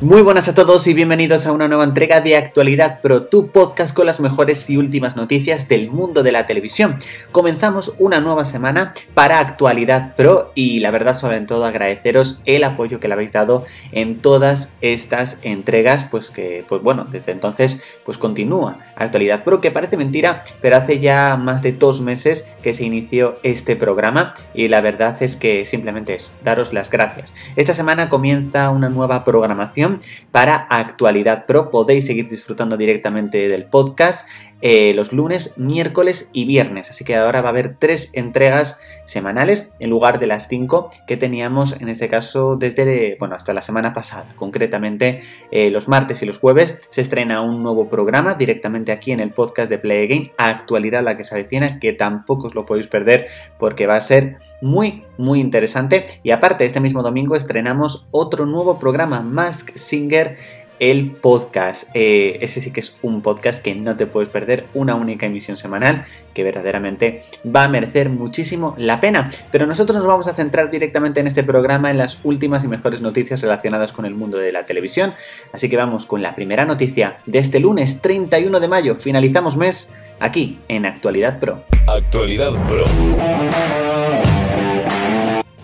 Muy buenas a todos y bienvenidos a una nueva entrega de Actualidad Pro, tu podcast con las mejores y últimas noticias del mundo de la televisión. Comenzamos una nueva semana para Actualidad Pro y la verdad sobre todo agradeceros el apoyo que le habéis dado en todas estas entregas, pues que, pues bueno, desde entonces pues continúa Actualidad Pro, que parece mentira, pero hace ya más de dos meses que se inició este programa y la verdad es que simplemente es daros las gracias. Esta semana comienza una nueva programación para Actualidad Pro. Podéis seguir disfrutando directamente del podcast eh, los lunes, miércoles y viernes. Así que ahora va a haber tres entregas semanales en lugar de las cinco que teníamos en este caso desde, bueno, hasta la semana pasada. Concretamente, eh, los martes y los jueves se estrena un nuevo programa directamente aquí en el podcast de Play Again, Actualidad la que se avecina, que tampoco os lo podéis perder porque va a ser muy, muy interesante. Y aparte, este mismo domingo estrenamos otro nuevo programa, Mask Singer el podcast. Eh, ese sí que es un podcast que no te puedes perder, una única emisión semanal que verdaderamente va a merecer muchísimo la pena. Pero nosotros nos vamos a centrar directamente en este programa en las últimas y mejores noticias relacionadas con el mundo de la televisión. Así que vamos con la primera noticia de este lunes 31 de mayo. Finalizamos mes aquí en Actualidad Pro. Actualidad Pro.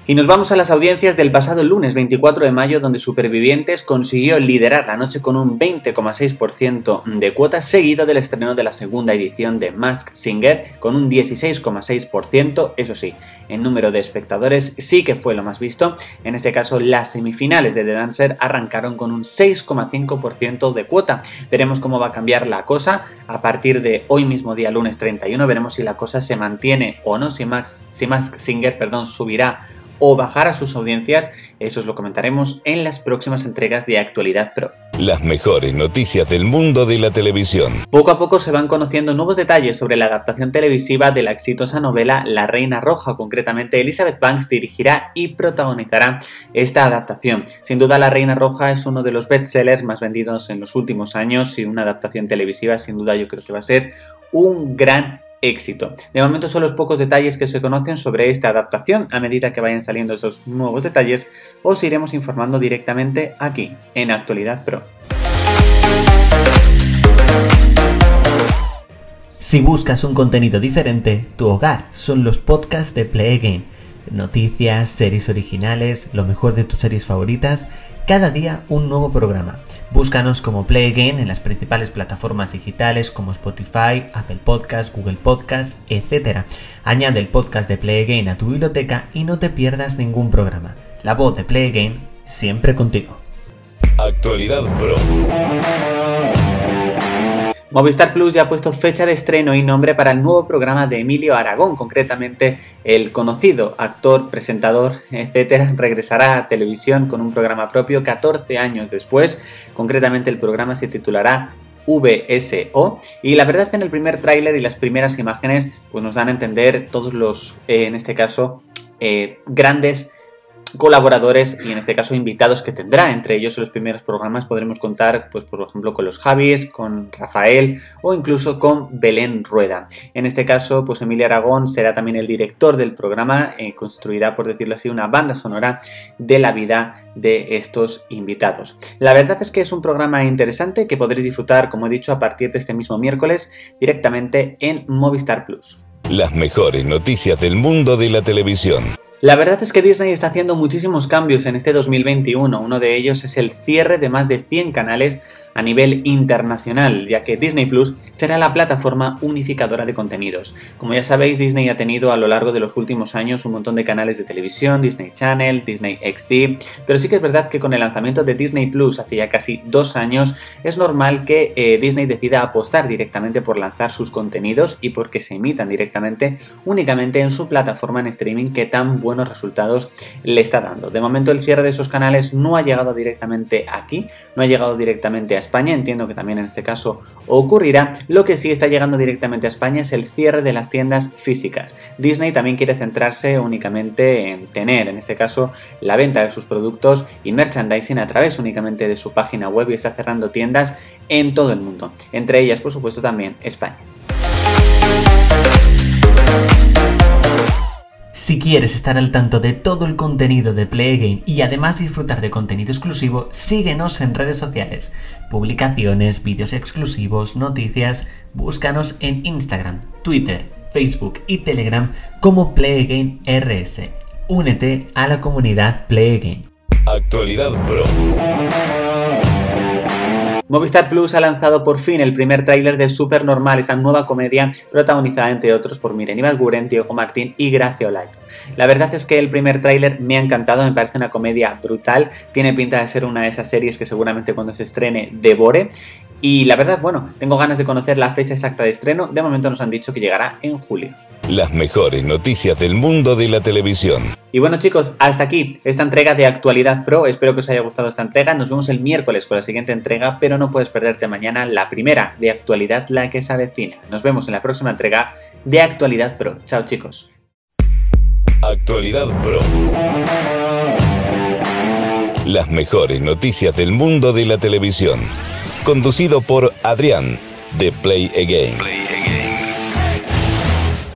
Y nos vamos a las audiencias del pasado lunes 24 de mayo, donde Supervivientes consiguió liderar la noche con un 20,6% de cuotas, seguido del estreno de la segunda edición de Mask Singer con un 16,6%. Eso sí, en número de espectadores sí que fue lo más visto. En este caso, las semifinales de The Dancer arrancaron con un 6,5% de cuota. Veremos cómo va a cambiar la cosa a partir de hoy mismo, día lunes 31. Veremos si la cosa se mantiene o no, si Mask, si Mask Singer perdón, subirá o bajar a sus audiencias, eso os lo comentaremos en las próximas entregas de Actualidad Pro. Las mejores noticias del mundo de la televisión. Poco a poco se van conociendo nuevos detalles sobre la adaptación televisiva de la exitosa novela La Reina Roja. Concretamente, Elizabeth Banks dirigirá y protagonizará esta adaptación. Sin duda, La Reina Roja es uno de los bestsellers más vendidos en los últimos años y una adaptación televisiva, sin duda, yo creo que va a ser un gran éxito. De momento son los pocos detalles que se conocen sobre esta adaptación. A medida que vayan saliendo esos nuevos detalles, os iremos informando directamente aquí, en Actualidad Pro. Si buscas un contenido diferente, tu hogar son los podcasts de Play. Noticias, series originales, lo mejor de tus series favoritas, cada día un nuevo programa. Búscanos como Play Again en las principales plataformas digitales como Spotify, Apple Podcasts, Google Podcasts, etc. Añade el podcast de Play Again a tu biblioteca y no te pierdas ningún programa. La voz de Play Again siempre contigo. Actualidad Pro. Movistar Plus ya ha puesto fecha de estreno y nombre para el nuevo programa de Emilio Aragón, concretamente el conocido actor, presentador, etcétera, regresará a televisión con un programa propio 14 años después. Concretamente el programa se titulará VSO y la verdad en el primer tráiler y las primeras imágenes pues nos dan a entender todos los, eh, en este caso, eh, grandes colaboradores y en este caso invitados que tendrá. Entre ellos en los primeros programas podremos contar, pues por ejemplo, con los Javis, con Rafael o incluso con Belén Rueda. En este caso, pues Emilia Aragón será también el director del programa, eh, construirá, por decirlo así, una banda sonora de la vida de estos invitados. La verdad es que es un programa interesante que podréis disfrutar, como he dicho, a partir de este mismo miércoles directamente en Movistar Plus. Las mejores noticias del mundo de la televisión. La verdad es que Disney está haciendo muchísimos cambios en este 2021. Uno de ellos es el cierre de más de 100 canales a nivel internacional, ya que Disney Plus será la plataforma unificadora de contenidos. Como ya sabéis, Disney ha tenido a lo largo de los últimos años un montón de canales de televisión, Disney Channel, Disney XD, pero sí que es verdad que con el lanzamiento de Disney Plus hace ya casi dos años, es normal que eh, Disney decida apostar directamente por lanzar sus contenidos y porque se emitan directamente únicamente en su plataforma en streaming que tan buenos resultados le está dando. De momento el cierre de esos canales no ha llegado directamente aquí, no ha llegado directamente a España, entiendo que también en este caso ocurrirá. Lo que sí está llegando directamente a España es el cierre de las tiendas físicas. Disney también quiere centrarse únicamente en tener, en este caso, la venta de sus productos y merchandising a través únicamente de su página web y está cerrando tiendas en todo el mundo, entre ellas por supuesto también España. Si quieres estar al tanto de todo el contenido de Play y además disfrutar de contenido exclusivo, síguenos en redes sociales, publicaciones, vídeos exclusivos, noticias, búscanos en Instagram, Twitter, Facebook y Telegram como Play RS. Únete a la comunidad Play Actualidad Pro. Movistar Plus ha lanzado por fin el primer tráiler de Super Normal, esa nueva comedia protagonizada entre otros por Miren Ibarguren, Diego Martín y Gracia Olayo. La verdad es que el primer tráiler me ha encantado, me parece una comedia brutal, tiene pinta de ser una de esas series que seguramente cuando se estrene devore y la verdad, bueno, tengo ganas de conocer la fecha exacta de estreno. De momento nos han dicho que llegará en julio. Las mejores noticias del mundo de la televisión. Y bueno chicos, hasta aquí esta entrega de Actualidad Pro. Espero que os haya gustado esta entrega. Nos vemos el miércoles con la siguiente entrega, pero no puedes perderte mañana la primera de Actualidad la que se avecina. Nos vemos en la próxima entrega de Actualidad Pro. Chao chicos. Actualidad Pro. Las mejores noticias del mundo de la televisión conducido por Adrián de Play Again.